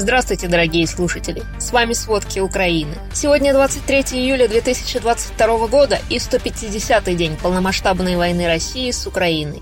Здравствуйте, дорогие слушатели! С вами «Сводки Украины». Сегодня 23 июля 2022 года и 150-й день полномасштабной войны России с Украиной.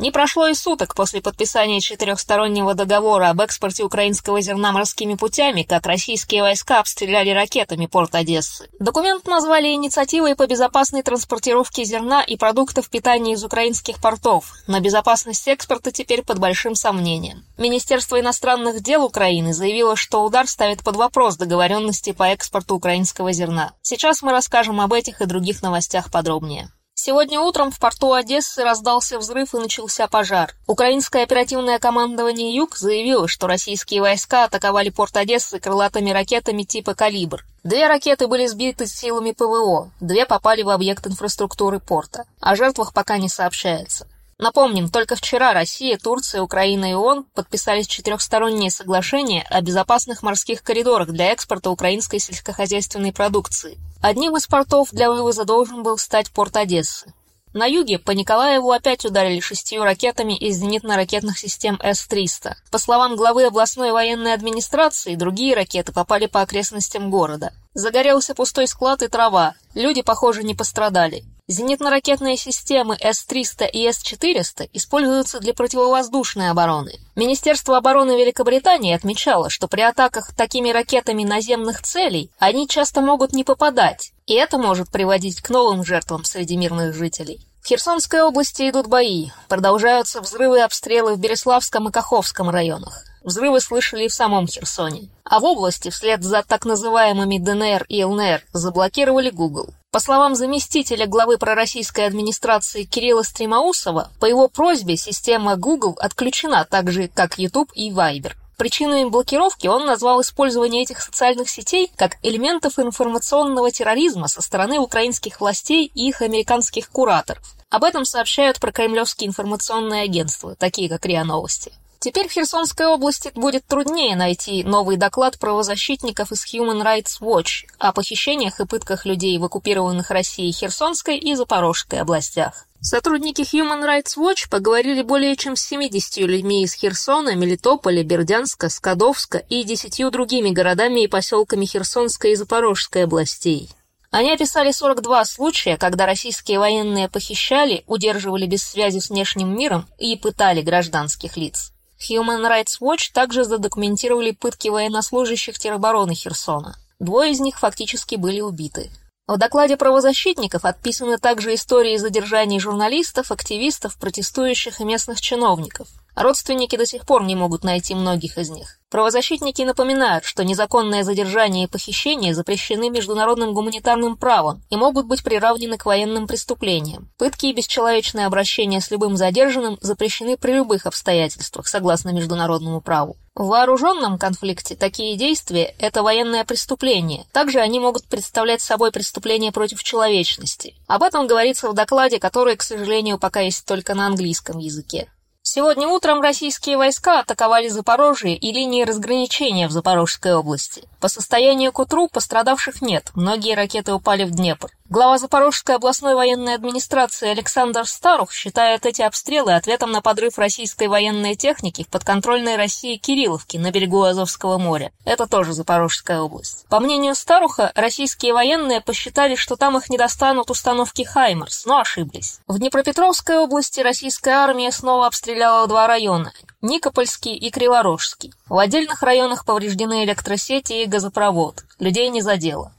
Не прошло и суток после подписания четырехстороннего договора об экспорте украинского зерна морскими путями, как российские войска обстреляли ракетами порт Одессы. Документ назвали инициативой по безопасной транспортировке зерна и продуктов питания из украинских портов, но безопасность экспорта теперь под большим сомнением. Министерство иностранных дел Украины заявило, что удар ставит под вопрос договоренности по экспорту украинского зерна. Сейчас мы расскажем об этих и других новостях подробнее. Сегодня утром в порту Одессы раздался взрыв и начался пожар. Украинское оперативное командование «Юг» заявило, что российские войска атаковали порт Одессы крылатыми ракетами типа «Калибр». Две ракеты были сбиты силами ПВО, две попали в объект инфраструктуры порта. О жертвах пока не сообщается. Напомним, только вчера Россия, Турция, Украина и ООН подписали четырехстороннее соглашение о безопасных морских коридорах для экспорта украинской сельскохозяйственной продукции. Одним из портов для вывоза должен был стать порт Одессы. На юге по Николаеву опять ударили шестью ракетами из зенитно-ракетных систем С-300. По словам главы областной военной администрации, другие ракеты попали по окрестностям города. Загорелся пустой склад и трава. Люди, похоже, не пострадали. Зенитно-ракетные системы С-300 и С-400 используются для противовоздушной обороны. Министерство обороны Великобритании отмечало, что при атаках такими ракетами наземных целей они часто могут не попадать, и это может приводить к новым жертвам среди мирных жителей. В Херсонской области идут бои, продолжаются взрывы и обстрелы в Береславском и Каховском районах. Взрывы слышали и в самом Херсоне. А в области вслед за так называемыми ДНР и ЛНР заблокировали Google. По словам заместителя главы пророссийской администрации Кирилла Стримаусова, по его просьбе система Google отключена так же, как YouTube и Viber. Причиной блокировки он назвал использование этих социальных сетей как элементов информационного терроризма со стороны украинских властей и их американских кураторов. Об этом сообщают прокремлевские информационные агентства, такие как РИА Новости. Теперь в Херсонской области будет труднее найти новый доклад правозащитников из Human Rights Watch о похищениях и пытках людей в оккупированных Россией Херсонской и Запорожской областях. Сотрудники Human Rights Watch поговорили более чем с 70 людьми из Херсона, Мелитополя, Бердянска, Скадовска и десятью другими городами и поселками Херсонской и Запорожской областей. Они описали 42 случая, когда российские военные похищали, удерживали без связи с внешним миром и пытали гражданских лиц. Human Rights Watch также задокументировали пытки военнослужащих теробороны Херсона. Двое из них фактически были убиты. В докладе правозащитников отписаны также истории задержаний журналистов, активистов, протестующих и местных чиновников. Родственники до сих пор не могут найти многих из них. Правозащитники напоминают, что незаконное задержание и похищение запрещены международным гуманитарным правом и могут быть приравнены к военным преступлениям. Пытки и бесчеловечное обращение с любым задержанным запрещены при любых обстоятельствах, согласно международному праву. В вооруженном конфликте такие действия – это военное преступление. Также они могут представлять собой преступление против человечности. Об этом говорится в докладе, который, к сожалению, пока есть только на английском языке. Сегодня утром российские войска атаковали Запорожье и линии разграничения в Запорожской области. По состоянию к утру пострадавших нет, многие ракеты упали в Днепр. Глава Запорожской областной военной администрации Александр Старух считает эти обстрелы ответом на подрыв российской военной техники в подконтрольной России Кирилловке на берегу Азовского моря. Это тоже Запорожская область. По мнению Старуха, российские военные посчитали, что там их не достанут установки «Хаймерс», но ошиблись. В Днепропетровской области российская армия снова обстреляла два района Никопольский и Криворожский. В отдельных районах повреждены электросети и газопровод. Людей не задело.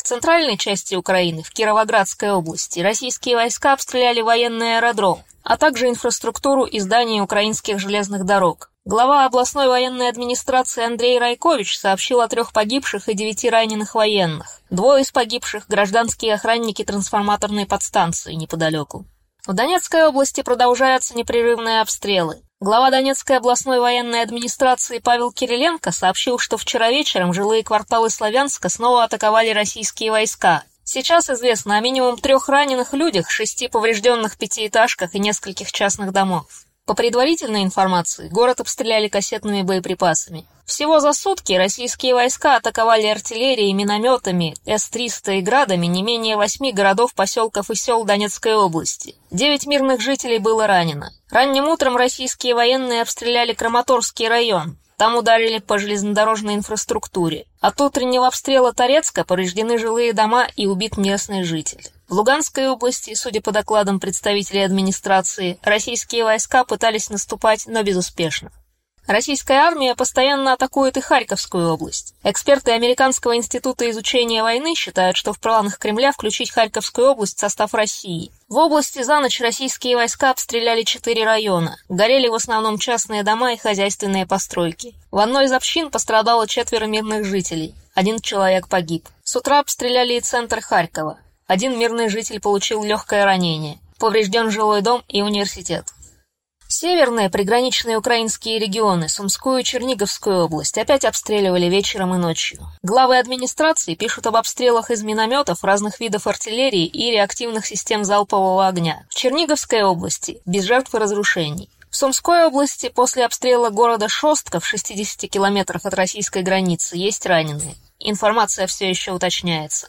В центральной части Украины, в Кировоградской области, российские войска обстреляли военный аэродром, а также инфраструктуру и здания украинских железных дорог. Глава областной военной администрации Андрей Райкович сообщил о трех погибших и девяти раненых военных. Двое из погибших – гражданские охранники трансформаторной подстанции неподалеку. В Донецкой области продолжаются непрерывные обстрелы. Глава Донецкой областной военной администрации Павел Кириленко сообщил, что вчера вечером жилые кварталы Славянска снова атаковали российские войска. Сейчас известно о минимум трех раненых людях, шести поврежденных пятиэтажках и нескольких частных домов. По предварительной информации, город обстреляли кассетными боеприпасами. Всего за сутки российские войска атаковали артиллерией, минометами, С-300 и градами не менее восьми городов, поселков и сел Донецкой области. Девять мирных жителей было ранено. Ранним утром российские военные обстреляли Краматорский район. Там ударили по железнодорожной инфраструктуре. От утреннего обстрела Торецка повреждены жилые дома и убит местный житель. В Луганской области, судя по докладам представителей администрации, российские войска пытались наступать, но безуспешно. Российская армия постоянно атакует и Харьковскую область. Эксперты Американского института изучения войны считают, что в планах Кремля включить Харьковскую область в состав России. В области за ночь российские войска обстреляли четыре района. Горели в основном частные дома и хозяйственные постройки. В одной из общин пострадало четверо мирных жителей. Один человек погиб. С утра обстреляли и центр Харькова. Один мирный житель получил легкое ранение. Поврежден жилой дом и университет. Северные приграничные украинские регионы, Сумскую и Черниговскую область, опять обстреливали вечером и ночью. Главы администрации пишут об обстрелах из минометов, разных видов артиллерии и реактивных систем залпового огня. В Черниговской области без жертв и разрушений. В Сумской области после обстрела города Шостка в 60 километрах от российской границы есть раненые. Информация все еще уточняется.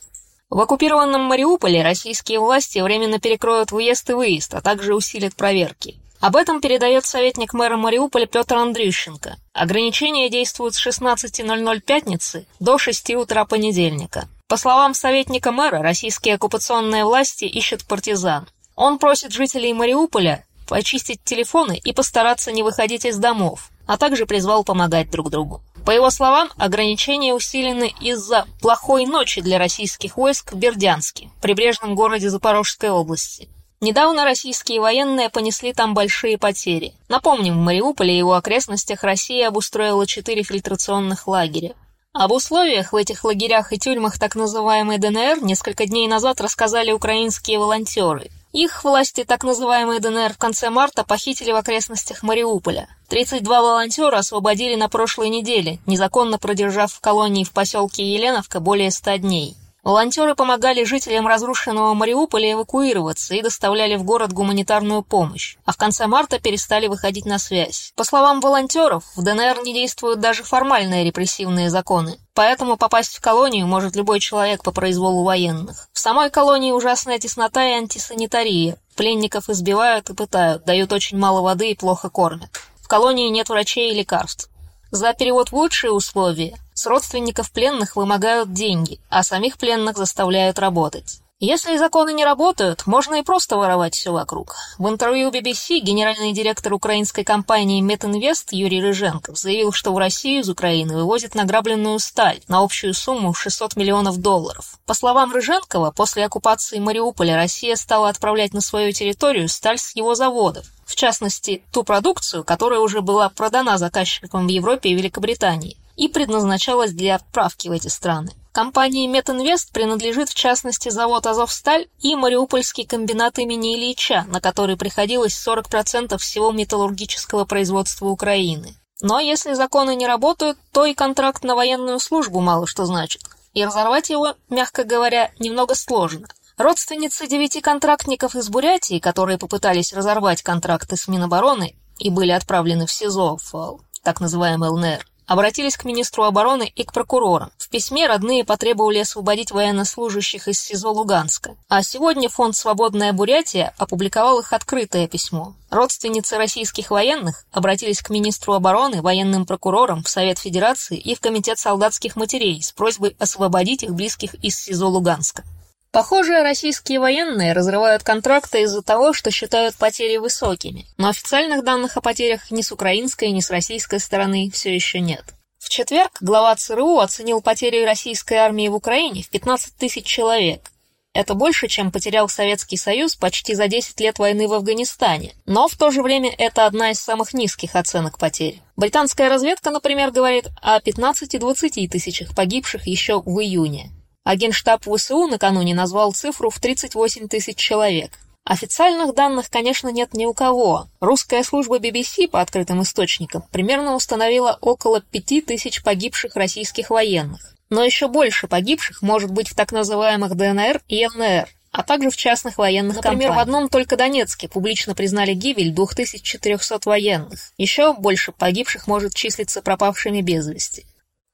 В оккупированном Мариуполе российские власти временно перекроют въезд и выезд, а также усилят проверки. Об этом передает советник мэра Мариуполя Петр Андрющенко. Ограничения действуют с 16.00 пятницы до 6 утра понедельника. По словам советника мэра, российские оккупационные власти ищут партизан. Он просит жителей Мариуполя почистить телефоны и постараться не выходить из домов, а также призвал помогать друг другу. По его словам, ограничения усилены из-за плохой ночи для российских войск в Бердянске, прибрежном городе Запорожской области. Недавно российские военные понесли там большие потери. Напомним, в Мариуполе и его окрестностях Россия обустроила четыре фильтрационных лагеря. Об условиях в этих лагерях и тюрьмах так называемой ДНР несколько дней назад рассказали украинские волонтеры. Их власти так называемой ДНР в конце марта похитили в окрестностях Мариуполя. 32 волонтера освободили на прошлой неделе, незаконно продержав в колонии в поселке Еленовка более 100 дней. Волонтеры помогали жителям разрушенного Мариуполя эвакуироваться и доставляли в город гуманитарную помощь, а в конце марта перестали выходить на связь. По словам волонтеров, в ДНР не действуют даже формальные репрессивные законы, поэтому попасть в колонию может любой человек по произволу военных. В самой колонии ужасная теснота и антисанитария. Пленников избивают и пытают, дают очень мало воды и плохо кормят. В колонии нет врачей и лекарств. За перевод в лучшие условия с родственников пленных вымогают деньги, а самих пленных заставляют работать. Если законы не работают, можно и просто воровать все вокруг. В интервью BBC генеральный директор украинской компании Метинвест Юрий Рыженков заявил, что в Россию из Украины вывозят награбленную сталь на общую сумму 600 миллионов долларов. По словам Рыженкова, после оккупации Мариуполя Россия стала отправлять на свою территорию сталь с его заводов, в частности, ту продукцию, которая уже была продана заказчикам в Европе и Великобритании и предназначалась для отправки в эти страны. Компании Метинвест принадлежит в частности завод «Азовсталь» и Мариупольский комбинат имени Ильича, на который приходилось 40% всего металлургического производства Украины. Но если законы не работают, то и контракт на военную службу мало что значит. И разорвать его, мягко говоря, немного сложно. Родственницы девяти контрактников из Бурятии, которые попытались разорвать контракты с Минобороны и были отправлены в СИЗО, в так называемый ЛНР, обратились к министру обороны и к прокурорам. В письме родные потребовали освободить военнослужащих из СИЗО Луганска. А сегодня фонд «Свободная Бурятия» опубликовал их открытое письмо. Родственницы российских военных обратились к министру обороны, военным прокурорам, в Совет Федерации и в Комитет солдатских матерей с просьбой освободить их близких из СИЗО Луганска. Похоже, российские военные разрывают контракты из-за того, что считают потери высокими, но официальных данных о потерях ни с украинской, ни с российской стороны все еще нет. В четверг глава ЦРУ оценил потери российской армии в Украине в 15 тысяч человек. Это больше, чем потерял Советский Союз почти за 10 лет войны в Афганистане, но в то же время это одна из самых низких оценок потерь. Британская разведка, например, говорит о 15-20 тысячах погибших еще в июне. А Генштаб ВСУ накануне назвал цифру в 38 тысяч человек. Официальных данных, конечно, нет ни у кого. Русская служба BBC по открытым источникам примерно установила около 5 тысяч погибших российских военных. Но еще больше погибших может быть в так называемых ДНР и ЛНР, а также в частных военных Например, компаниях. в одном только Донецке публично признали гибель 2400 военных. Еще больше погибших может числиться пропавшими без вести.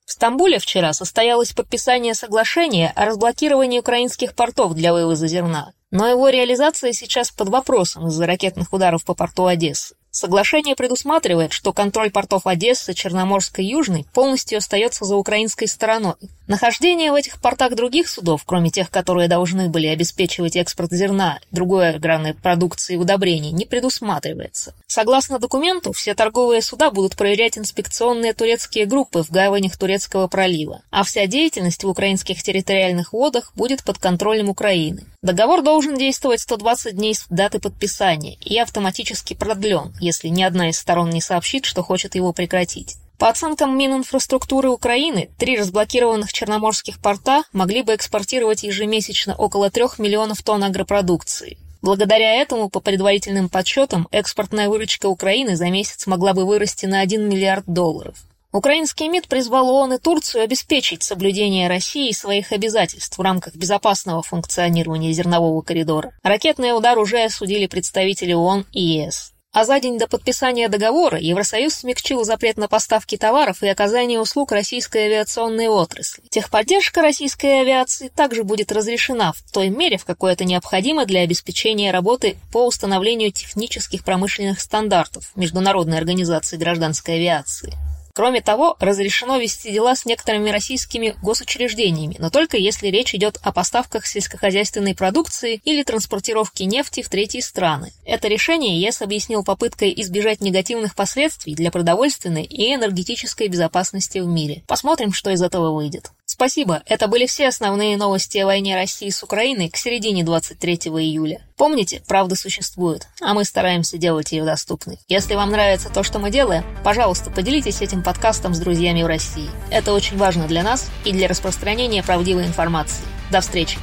В Стамбуле вчера состоялось подписание соглашения о разблокировании украинских портов для вывоза зерна, но его реализация сейчас под вопросом из-за ракетных ударов по порту Одессы. Соглашение предусматривает, что контроль портов Одессы, Черноморской и Южной полностью остается за украинской стороной. Нахождение в этих портах других судов, кроме тех, которые должны были обеспечивать экспорт зерна, другой аграрной продукции и удобрений, не предусматривается. Согласно документу, все торговые суда будут проверять инспекционные турецкие группы в гаванях Турецкого пролива, а вся деятельность в украинских территориальных водах будет под контролем Украины. Договор должен действовать 120 дней с даты подписания и автоматически продлен, если ни одна из сторон не сообщит, что хочет его прекратить. По оценкам Мининфраструктуры Украины, три разблокированных черноморских порта могли бы экспортировать ежемесячно около 3 миллионов тонн агропродукции. Благодаря этому, по предварительным подсчетам, экспортная выручка Украины за месяц могла бы вырасти на 1 миллиард долларов. Украинский МИД призвал ООН и Турцию обеспечить соблюдение России своих обязательств в рамках безопасного функционирования зернового коридора. Ракетный удар уже осудили представители ООН и ЕС. А за день до подписания договора Евросоюз смягчил запрет на поставки товаров и оказание услуг российской авиационной отрасли. Техподдержка российской авиации также будет разрешена в той мере, в какой это необходимо для обеспечения работы по установлению технических промышленных стандартов Международной организации гражданской авиации. Кроме того, разрешено вести дела с некоторыми российскими госучреждениями, но только если речь идет о поставках сельскохозяйственной продукции или транспортировке нефти в третьи страны. Это решение ЕС объяснил попыткой избежать негативных последствий для продовольственной и энергетической безопасности в мире. Посмотрим, что из этого выйдет. Спасибо, это были все основные новости о войне России с Украиной к середине 23 июля. Помните, правда существует, а мы стараемся делать ее доступной. Если вам нравится то, что мы делаем, пожалуйста, поделитесь этим подкастом с друзьями в России. Это очень важно для нас и для распространения правдивой информации. До встречи!